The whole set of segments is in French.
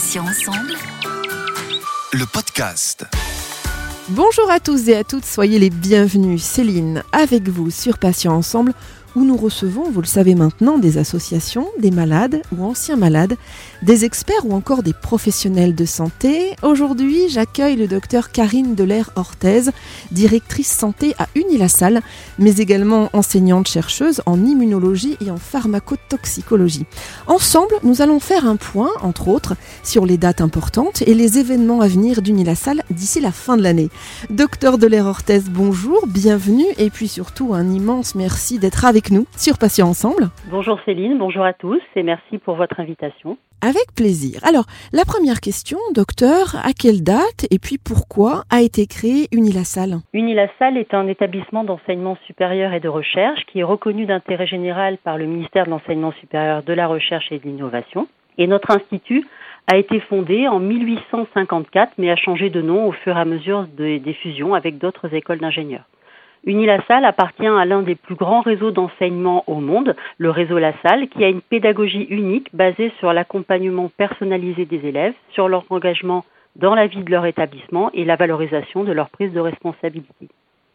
Patients ensemble? Le podcast. Bonjour à tous et à toutes, soyez les bienvenus. Céline, avec vous sur Patients Ensemble, où nous recevons, vous le savez maintenant, des associations, des malades ou anciens malades, des experts ou encore des professionnels de santé. Aujourd'hui, j'accueille le docteur Karine Delair-Orthez, directrice santé à Unilassal, mais également enseignante-chercheuse en immunologie et en pharmacotoxicologie. Ensemble, nous allons faire un point, entre autres, sur les dates importantes et les événements à venir d'Unilassal d'ici la fin de l'année. Docteur Delair-Orthez, bonjour, bienvenue et puis surtout un immense merci d'être avec nous sur Patients Ensemble. Bonjour Céline, bonjour à tous et merci pour votre invitation. Avec plaisir. Alors, la première question, docteur, à quelle date et puis pourquoi a été créée Unilassal? Unilassal est un établissement d'enseignement supérieur et de recherche qui est reconnu d'intérêt général par le ministère de l'Enseignement supérieur, de la Recherche et de l'Innovation. Et notre institut a été fondé en 1854 mais a changé de nom au fur et à mesure des fusions avec d'autres écoles d'ingénieurs. Unilassal appartient à l'un des plus grands réseaux d'enseignement au monde, le réseau La Salle, qui a une pédagogie unique basée sur l'accompagnement personnalisé des élèves, sur leur engagement dans la vie de leur établissement et la valorisation de leur prise de responsabilité.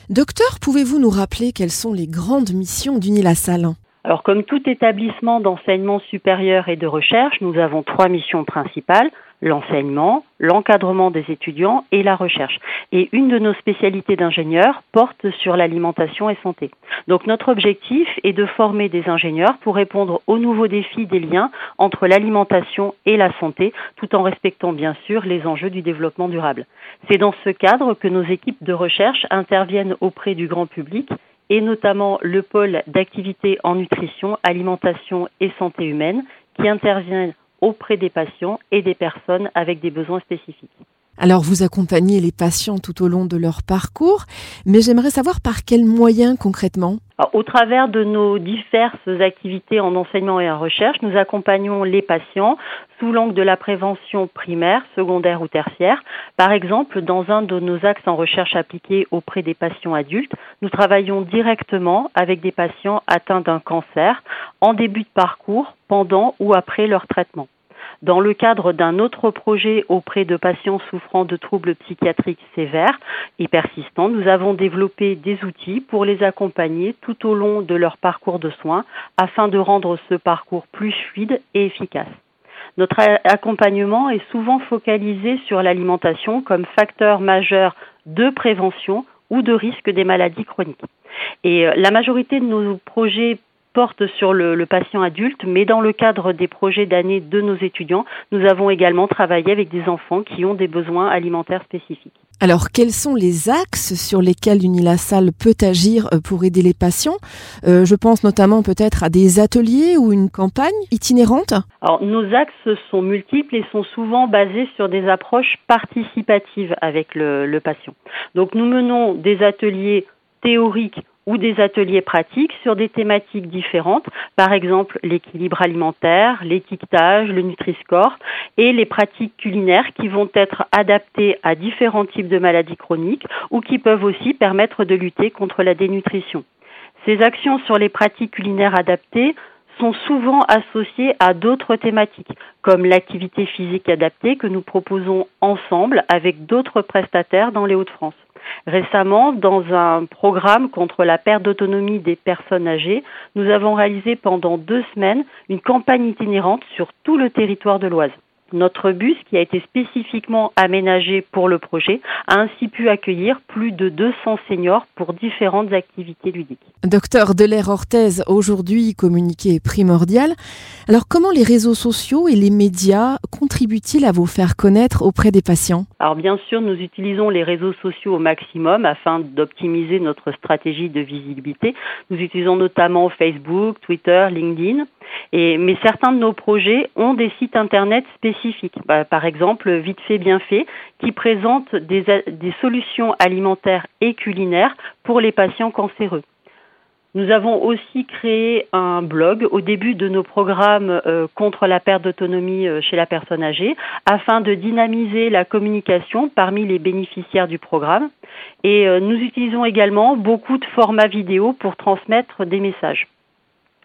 Docteur, pouvez-vous nous rappeler quelles sont les grandes missions d'Unilassal? Alors comme tout établissement d'enseignement supérieur et de recherche, nous avons trois missions principales l'enseignement, l'encadrement des étudiants et la recherche. Et une de nos spécialités d'ingénieurs porte sur l'alimentation et santé. Donc notre objectif est de former des ingénieurs pour répondre aux nouveaux défis des liens entre l'alimentation et la santé, tout en respectant bien sûr les enjeux du développement durable. C'est dans ce cadre que nos équipes de recherche interviennent auprès du grand public et notamment le pôle d'activité en nutrition, alimentation et santé humaine qui intervient auprès des patients et des personnes avec des besoins spécifiques. Alors vous accompagnez les patients tout au long de leur parcours, mais j'aimerais savoir par quels moyens concrètement? Au travers de nos diverses activités en enseignement et en recherche, nous accompagnons les patients sous l'angle de la prévention primaire, secondaire ou tertiaire. Par exemple, dans un de nos axes en recherche appliquée auprès des patients adultes, nous travaillons directement avec des patients atteints d'un cancer en début de parcours, pendant ou après leur traitement. Dans le cadre d'un autre projet auprès de patients souffrant de troubles psychiatriques sévères et persistants, nous avons développé des outils pour les accompagner tout au long de leur parcours de soins afin de rendre ce parcours plus fluide et efficace. Notre accompagnement est souvent focalisé sur l'alimentation comme facteur majeur de prévention ou de risque des maladies chroniques. Et euh, la majorité de nos projets porte sur le, patient adulte, mais dans le cadre des projets d'année de nos étudiants, nous avons également travaillé avec des enfants qui ont des besoins alimentaires spécifiques. Alors, quels sont les axes sur lesquels Unilassal peut agir euh, pour aider les patients? Euh, Je pense notamment peut-être à des ateliers ou une campagne itinérante? Alors, nos axes sont multiples et sont souvent basés sur des approches participatives avec le, le patient. Donc, nous menons des ateliers théoriques ou des ateliers pratiques sur des thématiques différentes, par exemple l'équilibre alimentaire, l'étiquetage, le Nutri-Score et les pratiques culinaires qui vont être adaptées à différents types de maladies chroniques ou qui peuvent aussi permettre de lutter contre la dénutrition. Ces actions sur les pratiques culinaires adaptées sont souvent associées à d'autres thématiques, comme l'activité physique adaptée que nous proposons ensemble avec d'autres prestataires dans les Hauts-de-France. Récemment, dans un programme contre la perte d'autonomie des personnes âgées, nous avons réalisé pendant deux semaines une campagne itinérante sur tout le territoire de l'Oise. Notre bus, qui a été spécifiquement aménagé pour le projet, a ainsi pu accueillir plus de 200 seniors pour différentes activités ludiques. Docteur Delair Orthez, aujourd'hui communiqué primordial. Alors comment les réseaux sociaux et les médias contribuent-ils à vous faire connaître auprès des patients? Alors bien sûr, nous utilisons les réseaux sociaux au maximum afin d'optimiser notre stratégie de visibilité. Nous utilisons notamment Facebook, Twitter, LinkedIn. Mais certains de nos projets ont des sites internet spécifiques. Bah, par exemple, Vite fait, bien fait, qui présente des, des solutions alimentaires et culinaires pour les patients cancéreux. Nous avons aussi créé un blog au début de nos programmes euh, contre la perte d'autonomie euh, chez la personne âgée afin de dynamiser la communication parmi les bénéficiaires du programme. Et euh, nous utilisons également beaucoup de formats vidéo pour transmettre des messages.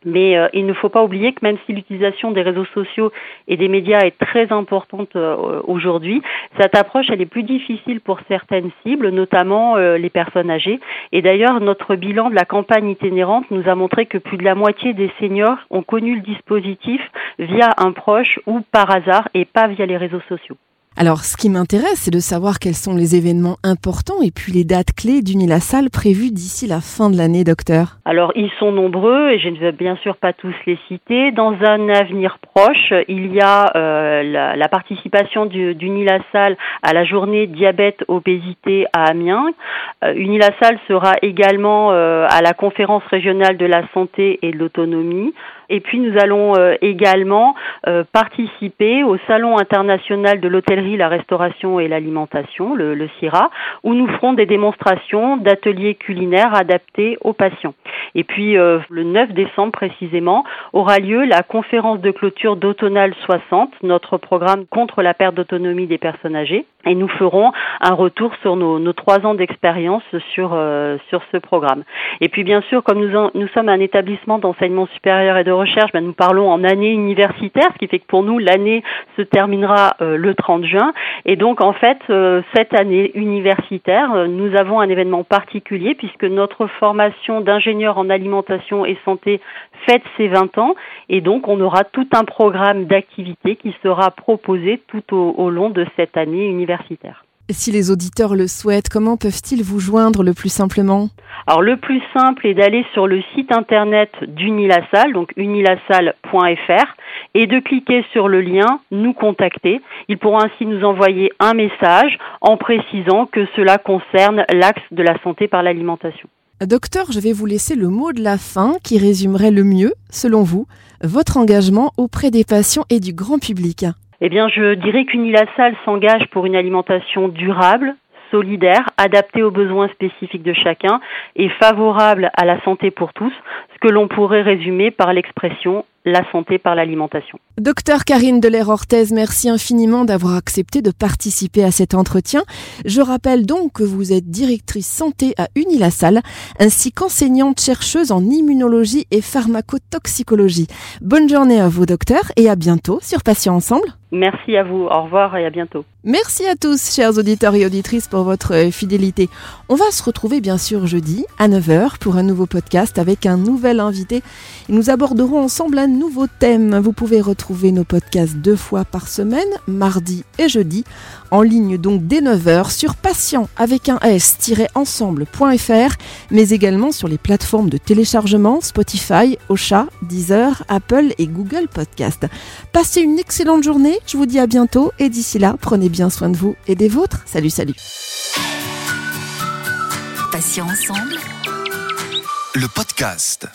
Mais euh, il ne faut pas oublier que même si l'utilisation des réseaux sociaux et des médias est très importante euh, aujourd'hui, cette approche elle est plus difficile pour certaines cibles, notamment euh, les personnes âgées. Et d'ailleurs, notre bilan de la campagne itinérante nous a montré que plus de la moitié des seniors ont connu le dispositif via un proche ou par hasard et pas via les réseaux sociaux. Alors, ce qui m'intéresse, c'est de savoir quels sont les événements importants et puis les dates clés d'Unilassal prévues d'ici la fin de l'année, docteur. Alors, ils sont nombreux et je ne vais bien sûr pas tous les citer. Dans un avenir proche, il y a euh, la, la, participation d'Unilassal à la journée diabète obésité à Amiens. Euh, Unilassal sera également euh, à la conférence régionale de la santé et de l'autonomie. Et puis nous allons euh, également euh, participer au Salon international de l'hôtellerie, la restauration et l'alimentation, le, le CIRA, où nous ferons des démonstrations d'ateliers culinaires adaptés aux patients. Et puis euh, le 9 décembre précisément aura lieu la conférence de clôture d'Autonal 60, notre programme contre la perte d'autonomie des personnes âgées. Et nous ferons un retour sur nos, trois ans d'expérience sur, sur ce programme. Et puis bien sûr, comme nous, en, nous sommes un établissement d'enseignement supérieur et de recherche, ben, nous parlons en année universitaire, ce qui fait que pour nous, l'année se terminera euh, le 30 juin. Et donc, en fait, euh, cette année universitaire, euh, nous avons un événement particulier puisque notre formation d'ingénieur en alimentation et santé fête ses 20 ans. Et donc, on aura tout un programme d'activités qui sera proposé tout au, au long de cette année universitaire. Si les auditeurs le souhaitent, comment peuvent-ils vous joindre le plus simplement? Alors le plus simple est d'aller sur le site internet d'Unilassal, donc unilassal.fr, et de cliquer sur le lien Nous contacter. Ils pourront ainsi nous envoyer un message en précisant que cela concerne l'axe de la santé par l'alimentation. Docteur, je vais vous laisser le mot de la fin qui résumerait le mieux, selon vous, votre engagement auprès des patients et du grand public. Eh bien, je dirais qu'Unilassal s'engage pour une alimentation durable, solidaire, adaptée aux besoins spécifiques de chacun et favorable à la santé pour tous, ce que l'on pourrait résumer par l'expression la santé par l'alimentation. Docteur Karine Delair-Orthez, merci infiniment d'avoir accepté de participer à cet entretien. Je rappelle donc que vous êtes directrice santé à Unilassal, ainsi qu'enseignante chercheuse en immunologie et pharmacotoxicologie. Bonne journée à vous, docteur, et à bientôt sur Patients Ensemble. Merci à vous, au revoir et à bientôt. Merci à tous, chers auditeurs et auditrices, pour votre fidélité. On va se retrouver bien sûr jeudi à 9h pour un nouveau podcast avec un nouvel invité. Nous aborderons ensemble un nouveau thème. Vous pouvez retrouver nos podcasts deux fois par semaine, mardi et jeudi, en ligne donc dès 9h sur patient avec un s-ensemble.fr, mais également sur les plateformes de téléchargement Spotify, Ocha, Deezer, Apple et Google Podcast. Passez une excellente journée, je vous dis à bientôt et d'ici là, prenez bien soin de vous et des vôtres. Salut, salut. Patient ensemble. Le podcast.